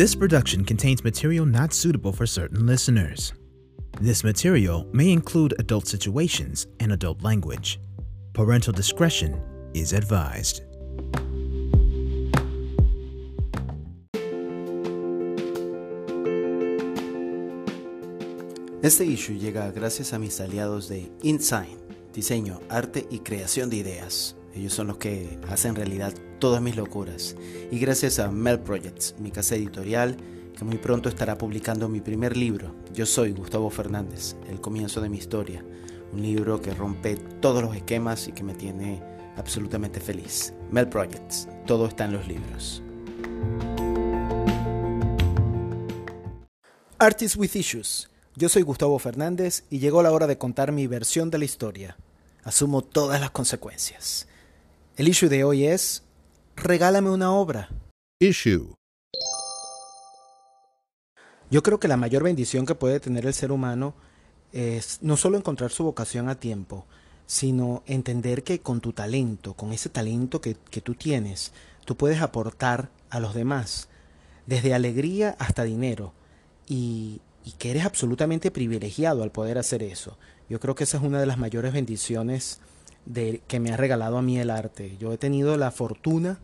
This production contains material not suitable for certain listeners. This material may include adult situations and adult language. Parental discretion is advised. Este issue llega gracias a mis aliados de InSign, diseño, arte y creación de ideas. Ellos son los que hacen realidad todas mis locuras. Y gracias a Mel Projects, mi casa editorial, que muy pronto estará publicando mi primer libro. Yo soy Gustavo Fernández, el comienzo de mi historia. Un libro que rompe todos los esquemas y que me tiene absolutamente feliz. Mel Projects, todo está en los libros. Artists with Issues yo soy Gustavo Fernández y llegó la hora de contar mi versión de la historia. Asumo todas las consecuencias. El issue de hoy es Regálame una obra. Issue. Yo creo que la mayor bendición que puede tener el ser humano es no solo encontrar su vocación a tiempo, sino entender que con tu talento, con ese talento que, que tú tienes, tú puedes aportar a los demás, desde alegría hasta dinero. Y y que eres absolutamente privilegiado al poder hacer eso. Yo creo que esa es una de las mayores bendiciones de, que me ha regalado a mí el arte. Yo he tenido la fortuna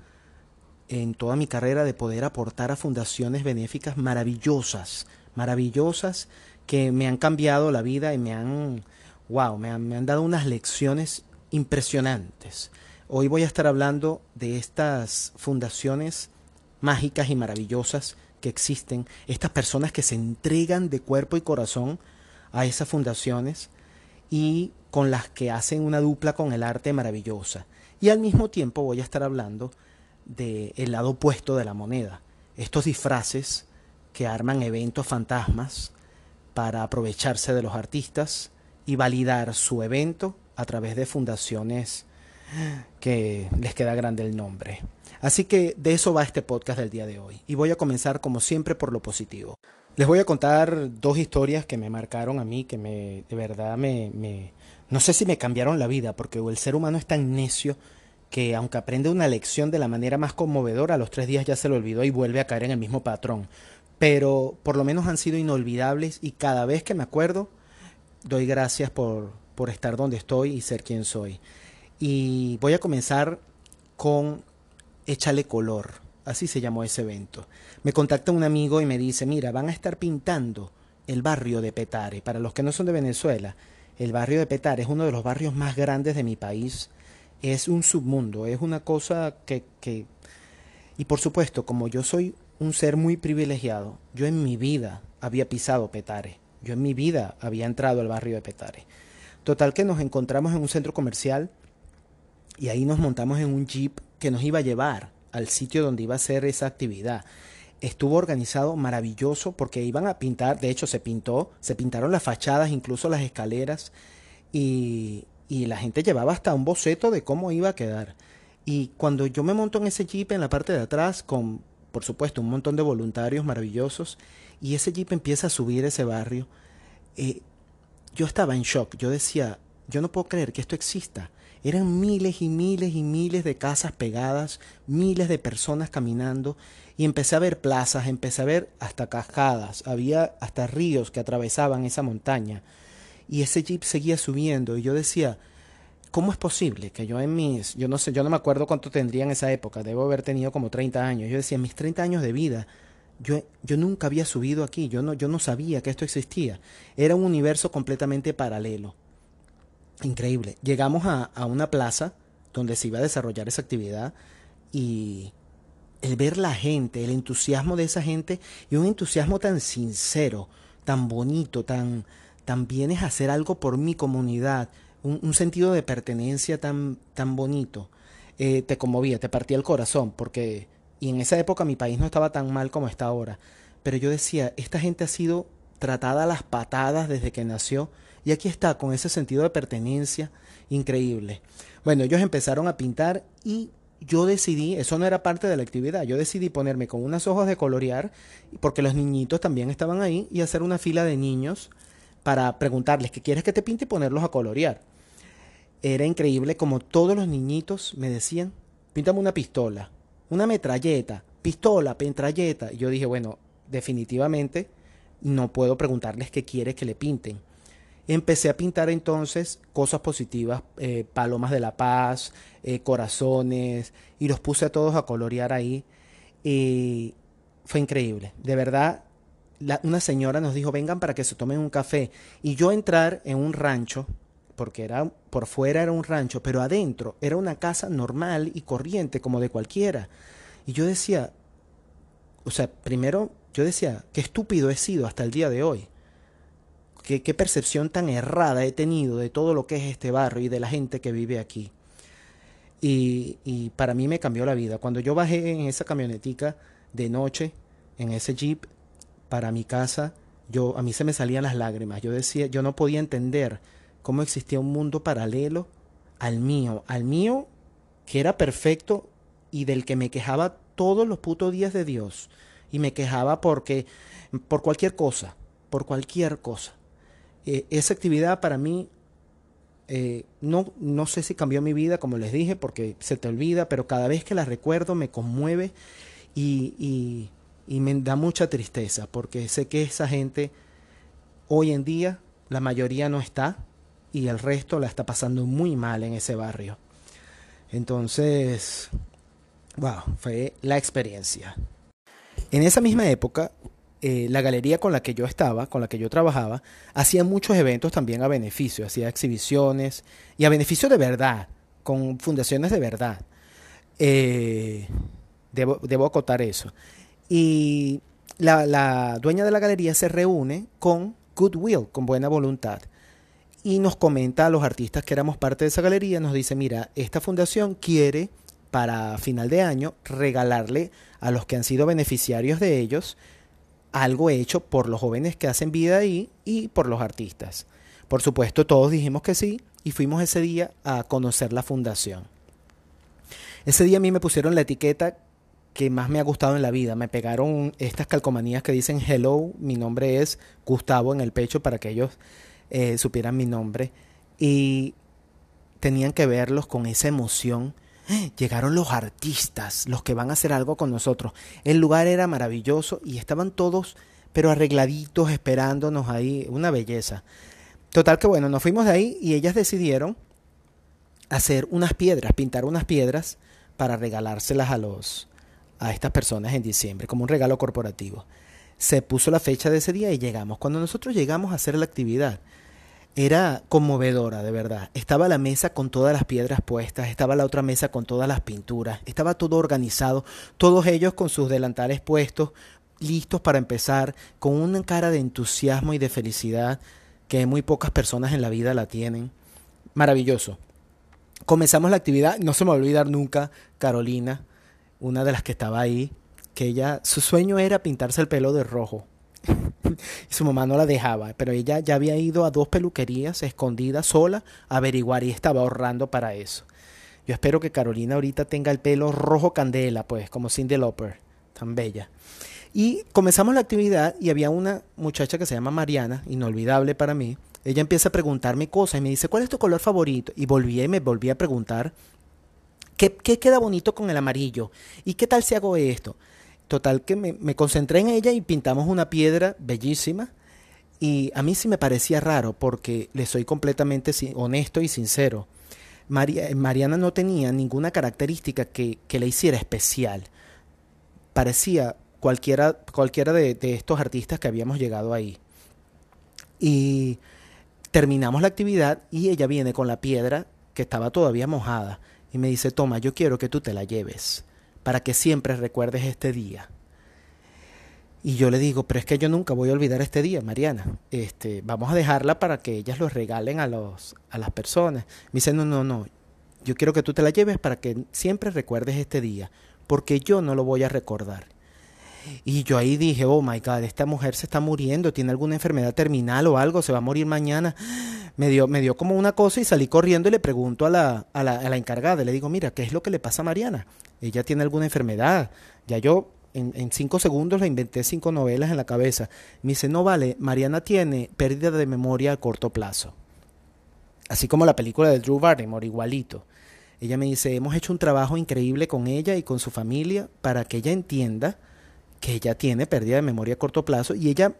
en toda mi carrera de poder aportar a fundaciones benéficas maravillosas, maravillosas que me han cambiado la vida y me han, wow, me han, me han dado unas lecciones impresionantes. Hoy voy a estar hablando de estas fundaciones mágicas y maravillosas que existen, estas personas que se entregan de cuerpo y corazón a esas fundaciones y con las que hacen una dupla con el arte maravillosa. Y al mismo tiempo voy a estar hablando del el lado opuesto de la moneda, estos disfraces que arman eventos fantasmas para aprovecharse de los artistas y validar su evento a través de fundaciones que les queda grande el nombre. Así que de eso va este podcast del día de hoy. Y voy a comenzar como siempre por lo positivo. Les voy a contar dos historias que me marcaron a mí, que me, de verdad me, me, no sé si me cambiaron la vida, porque el ser humano es tan necio que aunque aprende una lección de la manera más conmovedora, a los tres días ya se lo olvidó y vuelve a caer en el mismo patrón. Pero por lo menos han sido inolvidables y cada vez que me acuerdo, doy gracias por, por estar donde estoy y ser quien soy. Y voy a comenzar con Échale color, así se llamó ese evento. Me contacta un amigo y me dice, mira, van a estar pintando el barrio de Petare. Para los que no son de Venezuela, el barrio de Petare es uno de los barrios más grandes de mi país. Es un submundo, es una cosa que... que... Y por supuesto, como yo soy un ser muy privilegiado, yo en mi vida había pisado Petare. Yo en mi vida había entrado al barrio de Petare. Total que nos encontramos en un centro comercial y ahí nos montamos en un jeep que nos iba a llevar al sitio donde iba a ser esa actividad. Estuvo organizado maravilloso porque iban a pintar, de hecho se pintó, se pintaron las fachadas, incluso las escaleras y, y la gente llevaba hasta un boceto de cómo iba a quedar. Y cuando yo me monto en ese jeep en la parte de atrás con, por supuesto, un montón de voluntarios maravillosos y ese jeep empieza a subir ese barrio, eh, yo estaba en shock. Yo decía, yo no puedo creer que esto exista. Eran miles y miles y miles de casas pegadas, miles de personas caminando y empecé a ver plazas, empecé a ver hasta cascadas, había hasta ríos que atravesaban esa montaña y ese jeep seguía subiendo. Y yo decía, ¿cómo es posible que yo en mis, yo no sé, yo no me acuerdo cuánto tendría en esa época, debo haber tenido como 30 años, yo decía, en mis 30 años de vida, yo, yo nunca había subido aquí, yo no, yo no sabía que esto existía, era un universo completamente paralelo. Increíble. Llegamos a, a, una plaza donde se iba a desarrollar esa actividad y el ver la gente, el entusiasmo de esa gente y un entusiasmo tan sincero, tan bonito, tan, tan vienes a hacer algo por mi comunidad, un, un sentido de pertenencia tan, tan bonito, eh, te conmovía, te partía el corazón, porque, y en esa época mi país no estaba tan mal como está ahora, pero yo decía, esta gente ha sido tratada a las patadas desde que nació, y aquí está, con ese sentido de pertenencia increíble. Bueno, ellos empezaron a pintar y yo decidí, eso no era parte de la actividad, yo decidí ponerme con unas hojas de colorear, porque los niñitos también estaban ahí, y hacer una fila de niños para preguntarles qué quieres que te pinte y ponerlos a colorear. Era increíble como todos los niñitos me decían, píntame una pistola, una metralleta, pistola, metralleta. Y yo dije, bueno, definitivamente no puedo preguntarles qué quiere que le pinten. Empecé a pintar entonces cosas positivas, eh, palomas de la paz, eh, corazones, y los puse a todos a colorear ahí. Y fue increíble. De verdad, una señora nos dijo, vengan para que se tomen un café. Y yo entrar en un rancho, porque era por fuera era un rancho, pero adentro era una casa normal y corriente como de cualquiera. Y yo decía, o sea, primero yo decía, qué estúpido he sido hasta el día de hoy. Qué, qué percepción tan errada he tenido de todo lo que es este barrio y de la gente que vive aquí. Y, y para mí me cambió la vida. Cuando yo bajé en esa camionetica de noche, en ese jeep, para mi casa, yo, a mí se me salían las lágrimas. Yo decía, yo no podía entender cómo existía un mundo paralelo al mío, al mío que era perfecto y del que me quejaba todos los putos días de Dios. Y me quejaba porque, por cualquier cosa, por cualquier cosa. Eh, esa actividad para mí, eh, no, no sé si cambió mi vida, como les dije, porque se te olvida, pero cada vez que la recuerdo me conmueve y, y, y me da mucha tristeza, porque sé que esa gente hoy en día, la mayoría no está, y el resto la está pasando muy mal en ese barrio. Entonces, wow, fue la experiencia. En esa misma época, eh, la galería con la que yo estaba, con la que yo trabajaba, hacía muchos eventos también a beneficio, hacía exhibiciones y a beneficio de verdad, con fundaciones de verdad. Eh, debo, debo, acotar eso. Y la, la dueña de la galería se reúne con goodwill, con buena voluntad y nos comenta a los artistas que éramos parte de esa galería, nos dice, mira, esta fundación quiere para final de año regalarle a los que han sido beneficiarios de ellos algo hecho por los jóvenes que hacen vida ahí y por los artistas. Por supuesto, todos dijimos que sí y fuimos ese día a conocer la fundación. Ese día a mí me pusieron la etiqueta que más me ha gustado en la vida. Me pegaron estas calcomanías que dicen hello, mi nombre es Gustavo en el pecho para que ellos eh, supieran mi nombre y tenían que verlos con esa emoción. Llegaron los artistas, los que van a hacer algo con nosotros. El lugar era maravilloso y estaban todos, pero arregladitos, esperándonos ahí, una belleza. Total que bueno, nos fuimos de ahí y ellas decidieron hacer unas piedras, pintar unas piedras para regalárselas a los a estas personas en diciembre como un regalo corporativo. Se puso la fecha de ese día y llegamos. Cuando nosotros llegamos a hacer la actividad, era conmovedora, de verdad. Estaba la mesa con todas las piedras puestas, estaba la otra mesa con todas las pinturas, estaba todo organizado, todos ellos con sus delantales puestos, listos para empezar, con una cara de entusiasmo y de felicidad que muy pocas personas en la vida la tienen. Maravilloso. Comenzamos la actividad, no se me va a olvidar nunca Carolina, una de las que estaba ahí, que ella, su sueño era pintarse el pelo de rojo y su mamá no la dejaba, pero ella ya había ido a dos peluquerías escondida sola a averiguar y estaba ahorrando para eso. Yo espero que Carolina ahorita tenga el pelo rojo candela, pues, como Cindy Lauper, tan bella. Y comenzamos la actividad y había una muchacha que se llama Mariana, inolvidable para mí. Ella empieza a preguntarme cosas y me dice, ¿cuál es tu color favorito? Y volví y me volví a preguntar, ¿qué, queda bonito con el amarillo? ¿Y qué tal si hago esto? Total que me, concentré en ella y pintamos una piedra bellísima. Y a mí sí me parecía raro porque le soy completamente honesto y sincero. Mariana no tenía ninguna característica que, que le hiciera especial. Parecía cualquiera, cualquiera de, de estos artistas que habíamos llegado ahí. Y terminamos la actividad y ella viene con la piedra que estaba todavía mojada y me dice, toma, yo quiero que tú te la lleves para que siempre recuerdes este día. Y yo le digo, pero es que yo nunca voy a olvidar este día, Mariana. Este, vamos a dejarla para que ellas lo regalen a, los, a las personas. Me dice, no, no, no. Yo quiero que tú te la lleves para que siempre recuerdes este día, porque yo no lo voy a recordar. Y yo ahí dije, oh my God, esta mujer se está muriendo, tiene alguna enfermedad terminal o algo, se va a morir mañana. Me dio, me dio como una cosa y salí corriendo y le pregunto a la, a la, a la encargada, le digo, mira, ¿qué es lo que le pasa a Mariana? ella tiene alguna enfermedad. Ya yo en, cinco segundos le inventé cinco novelas en la cabeza. Me dice, no vale, Mariana tiene pérdida de memoria a corto plazo. Así como la película de Drew Barrymore, igualito. Ella me dice, hemos hecho un trabajo increíble con ella y con su familia para que ella entienda que ella tiene pérdida de memoria a corto plazo y ella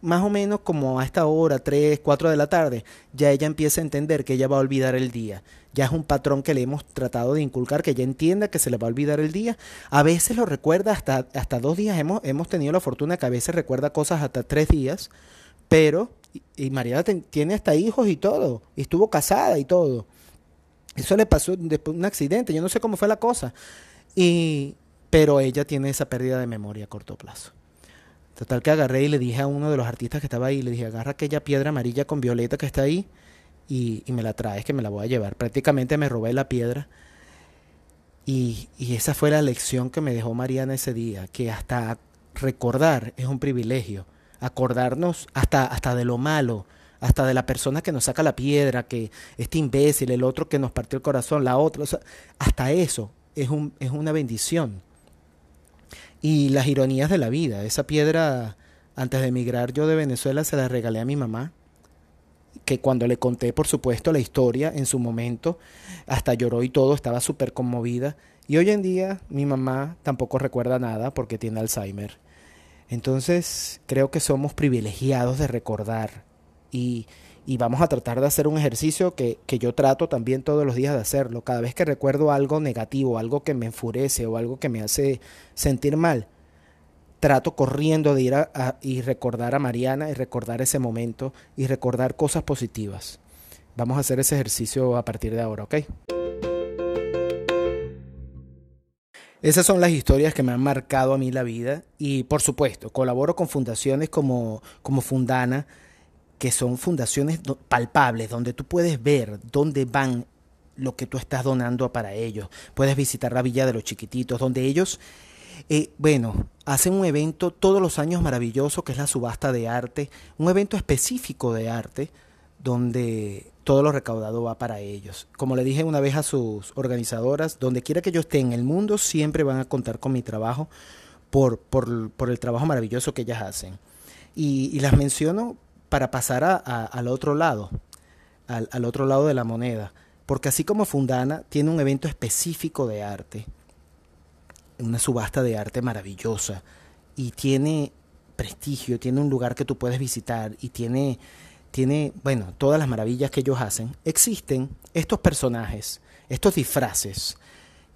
más o menos como a esta hora, 3, 4 de la tarde, ya ella empieza a entender que ella va a olvidar el día. Ya es un patrón que le hemos tratado de inculcar, que ella entienda que se le va a olvidar el día. A veces lo recuerda hasta, hasta dos días. Hemos, hemos tenido la fortuna que a veces recuerda cosas hasta tres días, pero, y, Mariana tiene hasta hijos y todo, y estuvo casada y todo. Eso le pasó después de un accidente, yo no sé cómo fue la cosa. Y, pero ella tiene esa pérdida de memoria a corto plazo. Total que agarré y le dije a uno de los artistas que estaba ahí, le dije, agarra aquella piedra amarilla con violeta que está ahí y, me la traes que me la voy a llevar. Prácticamente me robé la piedra. Y, esa fue la lección que me dejó Mariana ese día, que hasta recordar es un privilegio, acordarnos hasta, hasta de lo malo, hasta de la persona que nos saca la piedra, que este imbécil, el otro que nos partió el corazón, la otra, hasta eso es, un, es una bendición. Y las ironías de la vida, esa piedra, antes de emigrar yo de Venezuela, se la regalé a mi mamá, que cuando le conté, por supuesto, la historia en su momento, hasta lloró y todo, estaba súper conmovida. Y hoy en día mi mamá tampoco recuerda nada porque tiene Alzheimer. Entonces creo que somos privilegiados de recordar y, y vamos a tratar de hacer un ejercicio que, que, yo trato también todos los días de hacerlo. Cada vez que recuerdo algo negativo, algo que me enfurece o algo que me hace sentir mal, trato corriendo de ir a, y recordar a Mariana y recordar ese momento y recordar cosas positivas. Vamos a hacer ese ejercicio a partir de ahora, ¿ok? Esas son las historias que me han marcado a mí la vida y por supuesto colaboro con fundaciones como, como Fundana que son fundaciones palpables, donde tú puedes ver dónde van lo que tú estás donando para ellos. Puedes visitar la Villa de los Chiquititos, donde ellos, eh, bueno, hacen un evento todos los años maravilloso, que es la subasta de arte, un evento específico de arte, donde todo lo recaudado va para ellos. Como le dije una vez a sus organizadoras, donde quiera que yo esté en el mundo, siempre van a contar con mi trabajo por, por, por el trabajo maravilloso que ellas hacen. Y, y las menciono para pasar al otro lado, al, al otro lado de la moneda. Porque así como Fundana tiene un evento específico de arte, una subasta de arte maravillosa, y tiene prestigio, tiene un lugar que tú puedes visitar y tiene, tiene, bueno, todas las maravillas que ellos hacen, existen estos personajes, estos disfraces,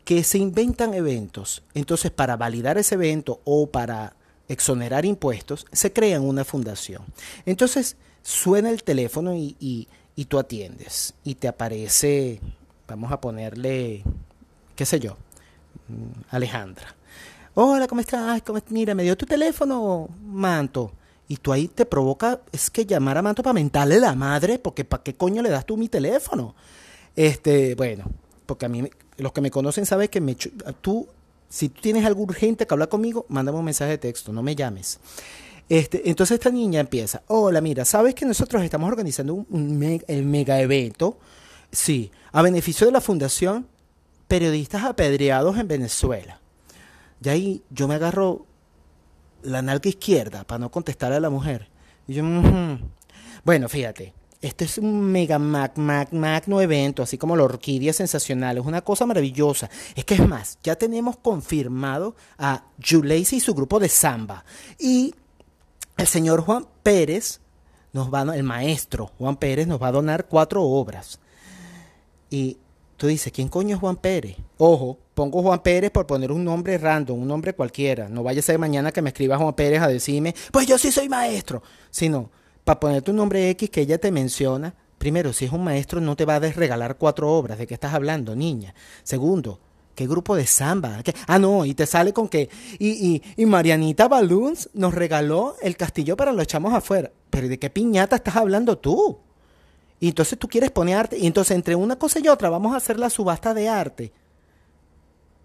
que se inventan eventos. Entonces, para validar ese evento o para exonerar impuestos, se crea una fundación. Entonces suena el teléfono y, y, tú atiendes y te aparece, vamos a ponerle, qué sé yo, mm, Alejandra. Hola, ¿cómo estás? Mira, me dio tu teléfono, Manto. Y tú ahí te provoca, es que llamar a Manto para mentarle la madre, porque ¿para qué coño le das tú mi teléfono? Este, bueno, porque a mí, los que me conocen saben que me, tú si tú tienes algo urgente que hablar conmigo, mándame un mensaje de texto, no me llames. Este, entonces esta niña empieza, hola, mira, ¿sabes que nosotros estamos organizando un, mega evento? Sí, a beneficio de la Fundación Periodistas Apedreados en Venezuela. Y ahí yo me agarro la nalga izquierda para no contestarle a la mujer. Y yo, bueno, fíjate, este es un mega mag, mag, magno evento, así como la orquídea sensacional. Es una cosa maravillosa. Es que es más, ya tenemos confirmado a Juleisi y su grupo de samba. Y el señor Juan Pérez, nos va, el maestro Juan Pérez, nos va a donar cuatro obras. Y tú dices, ¿quién coño es Juan Pérez? Ojo, pongo Juan Pérez por poner un nombre random, un nombre cualquiera. No vaya a ser mañana que me escriba Juan Pérez a decirme, pues yo sí soy maestro. Sino para poner tu nombre X que ella te menciona, primero, si es un maestro no te va a desregalar cuatro obras, ¿de qué estás hablando, niña? Segundo, ¿qué grupo de samba? Ah, no, y te sale con que, y, y, y Marianita Balloons nos regaló el castillo para los echamos afuera. Pero ¿de qué piñata estás hablando tú? Y entonces tú quieres poner arte, y entonces entre una cosa y otra vamos a hacer la subasta de arte.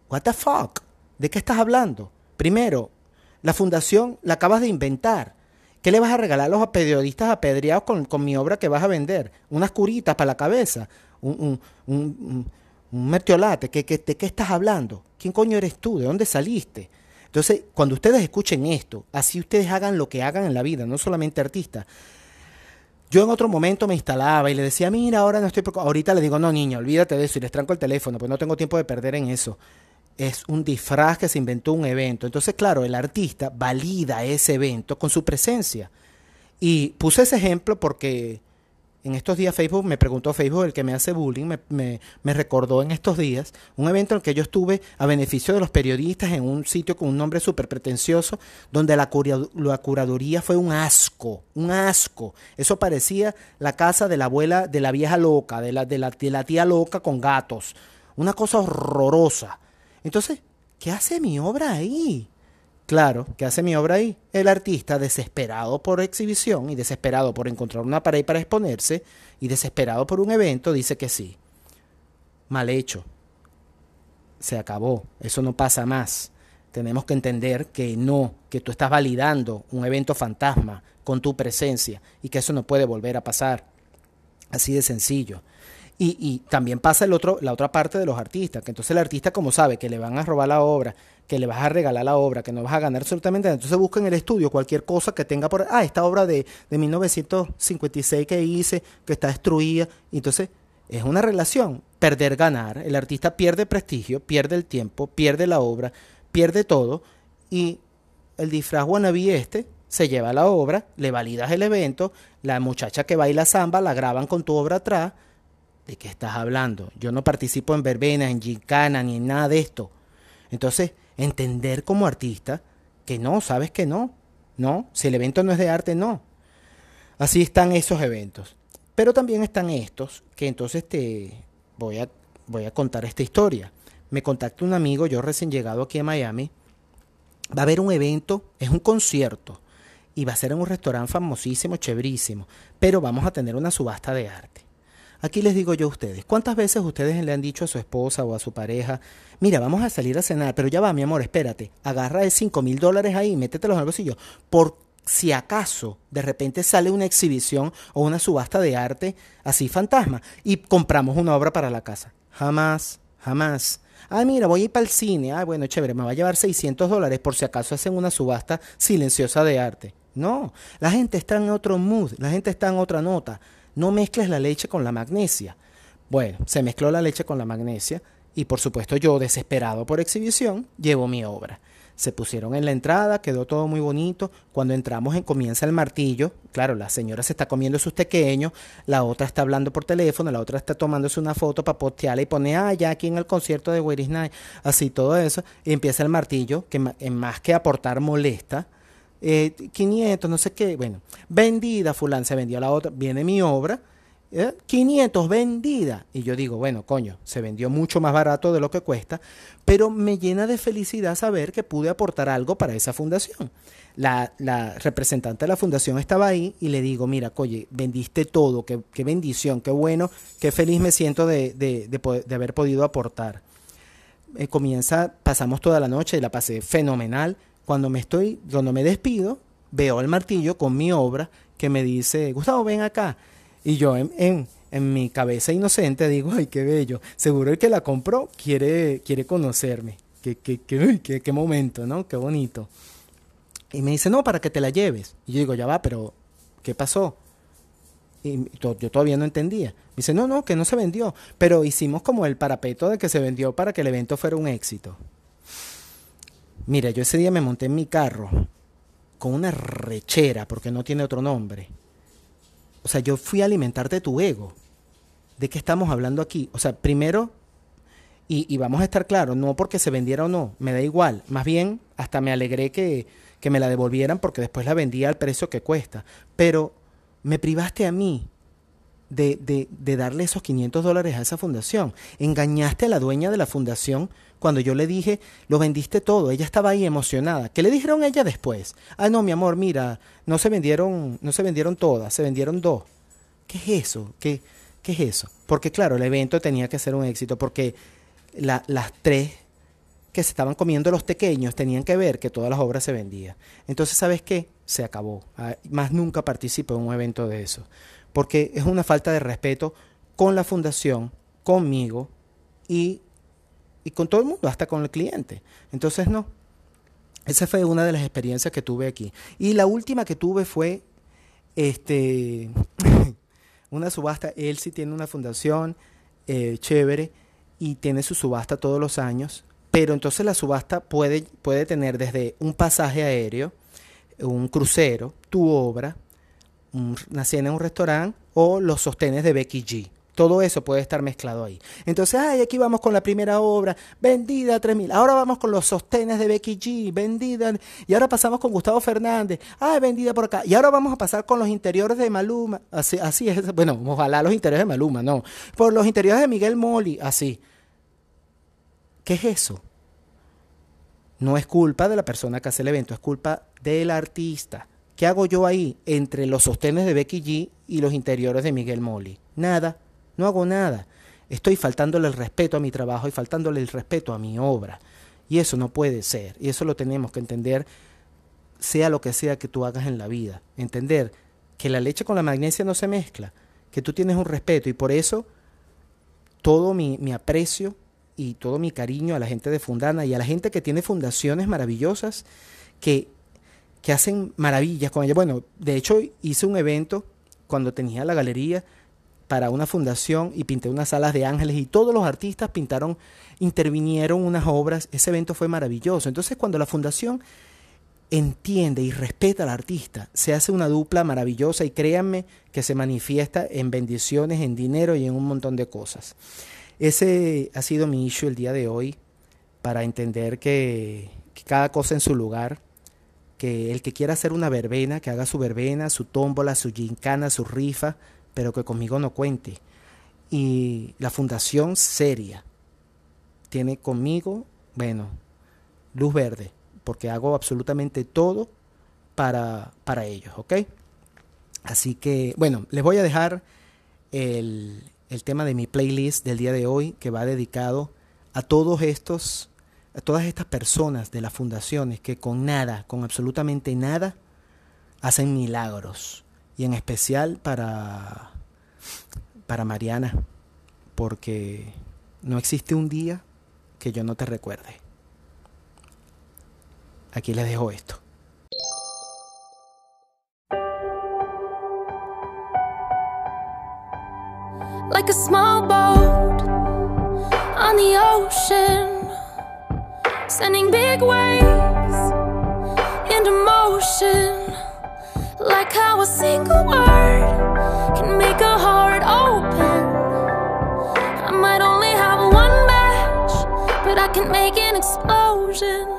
What the fuck? ¿De qué estás hablando? Primero, la fundación la acabas de inventar. ¿Qué le vas a regalar a los periodistas apedreados con, mi obra que vas a vender? Unas curitas para la cabeza, un, un, un, mertiolate. ¿Qué, ¿De qué estás hablando? ¿Quién coño eres tú? ¿De dónde saliste? Entonces, cuando ustedes escuchen esto, así ustedes hagan lo que hagan en la vida, no solamente artistas. Yo en otro momento me instalaba y le decía, mira, ahora no estoy... Ahorita le digo, no, niña, olvídate de eso y les tranco el teléfono, pues no tengo tiempo de perder en eso. Es un disfraz que se inventó un evento. Entonces, claro, el artista valida ese evento con su presencia. Y puse ese ejemplo porque en estos días Facebook me preguntó Facebook, el que me hace bullying, me, recordó en estos días un evento en el que yo estuve a beneficio de los periodistas en un sitio con un nombre súper pretencioso, donde la, la, curaduría fue un asco, un asco. Eso parecía la casa de la abuela, de la vieja loca, de la, de la, de la tía loca con gatos. Una cosa horrorosa. Entonces, ¿qué hace mi obra ahí? Claro, ¿qué hace mi obra ahí? El artista, desesperado por exhibición y desesperado por encontrar una pared para exponerse y desesperado por un evento, dice que sí. Mal hecho. Se acabó. Eso no pasa más. Tenemos que entender que no, que tú estás validando un evento fantasma con tu presencia y que eso no puede volver a pasar. Así de sencillo. Y, y, también pasa el otro, la otra parte de los artistas, que entonces el artista como sabe que le van a robar la obra, que le vas a regalar la obra, que no vas a ganar absolutamente nada, entonces busca en el estudio cualquier cosa que tenga por... Ah, esta obra de, de 1956 que hice, que está destruida, entonces es una relación, perder-ganar, el artista pierde prestigio, pierde el tiempo, pierde la obra, pierde todo, y el disfraz wannabe este se lleva la obra, le validas el evento, la muchacha que baila samba la graban con tu obra atrás, ¿De qué estás hablando? Yo no participo en verbenas, en gincana, ni en nada de esto. Entonces, entender como artista que no, sabes que no. No, si el evento no es de arte, no. Así están esos eventos. Pero también están estos, que entonces te voy a, voy a contar esta historia. Me contacta un amigo, yo recién llegado aquí a Miami. Va a haber un evento, es un concierto, y va a ser en un restaurante famosísimo, chéverísimo, pero vamos a tener una subasta de arte. Aquí les digo yo a ustedes, ¿cuántas veces ustedes le han dicho a su esposa o a su pareja, mira, vamos a salir a cenar, pero ya va, mi amor, espérate, agarra de 5 mil dólares ahí, métetelos en el bolsillo, por si acaso de repente sale una exhibición o una subasta de arte así fantasma y compramos una obra para la casa? Jamás, jamás. Ah, mira, voy a ir para el cine. Ah, bueno, chévere, me va a llevar 600 dólares por si acaso hacen una subasta silenciosa de arte. No, la gente está en otro mood, la gente está en otra nota no mezcles la leche con la magnesia. Bueno, se mezcló la leche con la magnesia y por supuesto yo, desesperado por exhibición, llevo mi obra. Se pusieron en la entrada, quedó todo muy bonito. Cuando entramos en comienza el martillo, claro, la señora se está comiendo sus pequeños, la otra está hablando por teléfono, la otra está tomándose una foto para postearla y pone, ah, aquí en el concierto de Where Night, así todo eso, y empieza el martillo, que más que aportar molesta, eh, 500, no sé qué, bueno, vendida, fulán se vendió la otra, viene mi obra, 500 ¿eh? vendida. Y yo digo, bueno, coño, se vendió mucho más barato de lo que cuesta, pero me llena de felicidad saber que pude aportar algo para esa fundación. La, representante de la fundación estaba ahí y le digo, mira, oye, vendiste todo, qué, qué bendición, qué bueno, qué feliz me siento de, de, de, haber podido aportar. Eh, comienza, pasamos toda la noche y la pasé fenomenal cuando me estoy, cuando me despido, veo el martillo con mi obra que me dice, Gustavo, ven acá. Y yo en, en, mi cabeza inocente digo, ay, qué bello. Seguro el que la compró quiere, quiere conocerme. Qué, qué, qué, qué, momento, ¿no? Qué bonito. Y me dice, no, para que te la lleves. Y yo digo, ya va, pero ¿qué pasó? Y yo todavía no entendía. Me dice, no, no, que no se vendió. Pero hicimos como el parapeto de que se vendió para que el evento fuera un éxito. Mira, yo ese día me monté en mi carro con una rechera, porque no tiene otro nombre. O sea, yo fui a alimentarte tu ego. ¿De qué estamos hablando aquí? O sea, primero, y, vamos a estar claros, no porque se vendiera o no, me da igual. Más bien, hasta me alegré que, que me la devolvieran porque después la vendía al precio que cuesta. Pero me privaste a mí de, de, de, darle esos 500 dólares a esa fundación. Engañaste a la dueña de la fundación cuando yo le dije, lo vendiste todo, ella estaba ahí emocionada. ¿Qué le dijeron a ella después? Ah, no, mi amor, mira, no se vendieron, no se vendieron todas, se vendieron dos. ¿Qué es eso? ¿Qué, qué es eso? Porque claro, el evento tenía que ser un éxito, porque las tres que se estaban comiendo los pequeños tenían que ver que todas las obras se vendían. Entonces, ¿sabes qué? Se acabó. Ah, más nunca participo en un evento de eso. Porque es una falta de respeto con la fundación, conmigo y y con todo el mundo, hasta con el cliente. Entonces, no. Esa fue una de las experiencias que tuve aquí. Y la última que tuve fue este una subasta. Él sí tiene una fundación eh, chévere y tiene su subasta todos los años. pero entonces la subasta puede, puede tener desde un pasaje aéreo, un crucero, tu obra, una en un restaurante o los sostenes de Becky G. Todo eso puede estar mezclado ahí. Entonces, ay, aquí vamos con la primera obra, vendida a 3.000. Ahora vamos con los sostenes de Becky G, vendida. Y ahora pasamos con Gustavo Fernández, ay, vendida por acá. Y ahora vamos a pasar con los interiores de Maluma. Así, así es. Bueno, ojalá los interiores de Maluma, no. Por los interiores de Miguel Moli, así. ¿Qué es eso? No es culpa de la persona que hace el evento, es culpa del artista. ¿Qué hago yo ahí entre los sostenes de Becky G y los interiores de Miguel Moli? Nada no hago nada. Estoy faltándole el respeto a mi trabajo y faltándole el respeto a mi obra. Y eso no puede ser. Y eso lo tenemos que entender, sea lo que sea que tú hagas en la vida. Entender que la leche con la magnesia no se mezcla, que tú tienes un respeto y por eso todo mi, aprecio y todo mi cariño a la gente de Fundana y a la gente que tiene fundaciones maravillosas que, que hacen maravillas con ella. Bueno, de hecho hice un evento cuando tenía la galería para una fundación y pinté unas salas de ángeles y todos los artistas pintaron, intervinieron unas obras. Ese evento fue maravilloso. Entonces cuando la fundación entiende y respeta al artista, se hace una dupla maravillosa y créanme que se manifiesta en bendiciones, en dinero y en un montón de cosas. Ese ha sido mi issue el día de hoy para entender que, que cada cosa en su lugar, que el que quiera hacer una verbena, que haga su verbena, su tómbola, su gincana, su rifa, pero que conmigo no cuente. Y la fundación seria tiene conmigo, bueno, luz verde, porque hago absolutamente todo para, para ellos, ¿ok? Así que, bueno, les voy a dejar el, el tema de mi playlist del día de hoy, que va dedicado a todos estos, todas estas personas de las fundaciones que con nada, con absolutamente nada, hacen milagros y en especial para, para Mariana, porque no existe un día que yo no te recuerde. Aquí les dejo esto. Like a small boat on the ocean, sending big waves into motion. Like how a single word can make a heart open. I might only have one match, but I can make an explosion.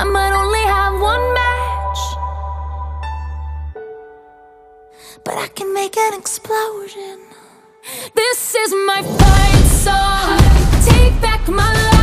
I might only have one match, but I can make an explosion. This is my fight song. Take back my life.